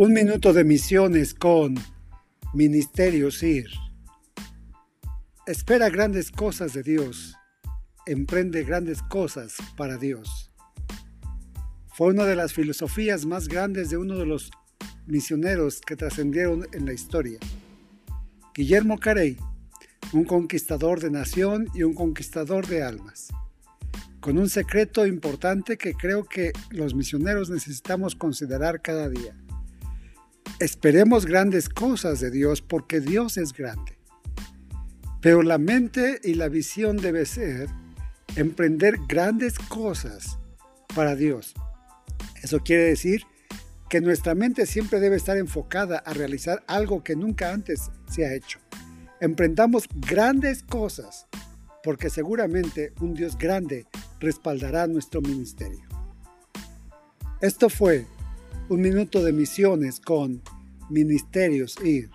Un minuto de misiones con Ministerios IR. Espera grandes cosas de Dios. Emprende grandes cosas para Dios. Fue una de las filosofías más grandes de uno de los misioneros que trascendieron en la historia. Guillermo Carey, un conquistador de nación y un conquistador de almas. Con un secreto importante que creo que los misioneros necesitamos considerar cada día Esperemos grandes cosas de Dios porque Dios es grande. Pero la mente y la visión debe ser emprender grandes cosas para Dios. Eso quiere decir que nuestra mente siempre debe estar enfocada a realizar algo que nunca antes se ha hecho. Emprendamos grandes cosas porque seguramente un Dios grande respaldará nuestro ministerio. Esto fue un minuto de misiones con Ministerios IR.